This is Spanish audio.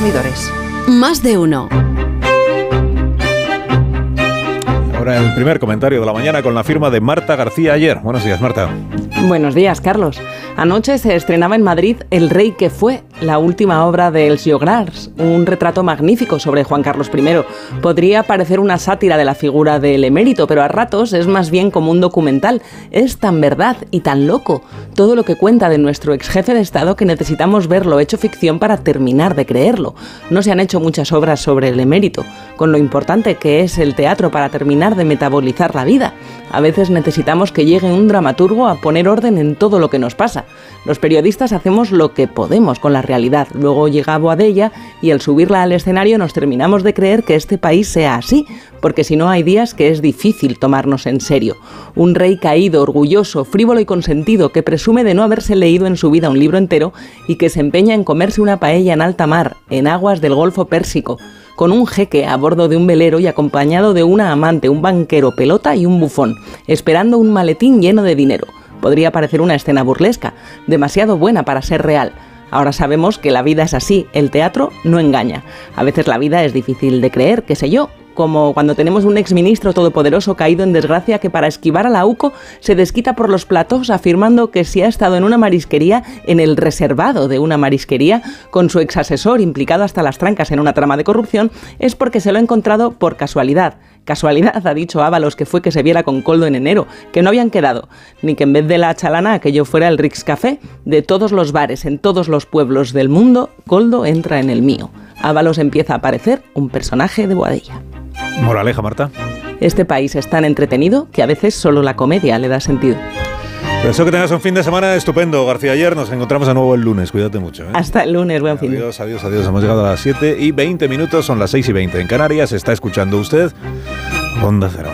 consumidores. Más de uno. Ahora el primer comentario de la mañana con la firma de Marta García ayer. Buenos días, Marta. Buenos días, Carlos. Anoche se estrenaba en Madrid El Rey que fue, la última obra de Els Llogrars, un retrato magnífico sobre Juan Carlos I. Podría parecer una sátira de la figura del emérito, pero a ratos es más bien como un documental. Es tan verdad y tan loco todo lo que cuenta de nuestro ex jefe de Estado que necesitamos verlo hecho ficción para terminar de creerlo. No se han hecho muchas obras sobre el emérito, con lo importante que es el teatro para terminar de metabolizar la vida. A veces necesitamos que llegue un dramaturgo a poner orden en todo lo que nos pasa. Los periodistas hacemos lo que podemos con la realidad. Luego llega Boadella y al subirla al escenario nos terminamos de creer que este país sea así, porque si no hay días que es difícil tomarnos en serio. Un rey caído, orgulloso, frívolo y consentido que presume de no haberse leído en su vida un libro entero y que se empeña en comerse una paella en alta mar, en aguas del Golfo Pérsico con un jeque a bordo de un velero y acompañado de una amante, un banquero, pelota y un bufón, esperando un maletín lleno de dinero. Podría parecer una escena burlesca, demasiado buena para ser real. Ahora sabemos que la vida es así, el teatro no engaña. A veces la vida es difícil de creer, qué sé yo, como cuando tenemos un exministro todopoderoso caído en desgracia que para esquivar a la UCO se desquita por los platos afirmando que si ha estado en una marisquería, en el reservado de una marisquería, con su exasesor implicado hasta las trancas en una trama de corrupción, es porque se lo ha encontrado por casualidad. Casualidad, ha dicho Ábalos, que fue que se viera con Coldo en enero, que no habían quedado, ni que en vez de la chalana aquello fuera el Rix Café. De todos los bares en todos los pueblos del mundo, Coldo entra en el mío. Ábalos empieza a aparecer un personaje de Boadilla. Moraleja, Marta. Este país es tan entretenido que a veces solo la comedia le da sentido. Deseo que tengas un fin de semana estupendo, García. Ayer nos encontramos de nuevo el lunes. Cuídate mucho. ¿eh? Hasta el lunes, buen fin. Adiós, adiós, adiós. Hemos llegado a las 7 y 20 minutos, son las 6 y 20 en Canarias. Está escuchando usted Onda Cero.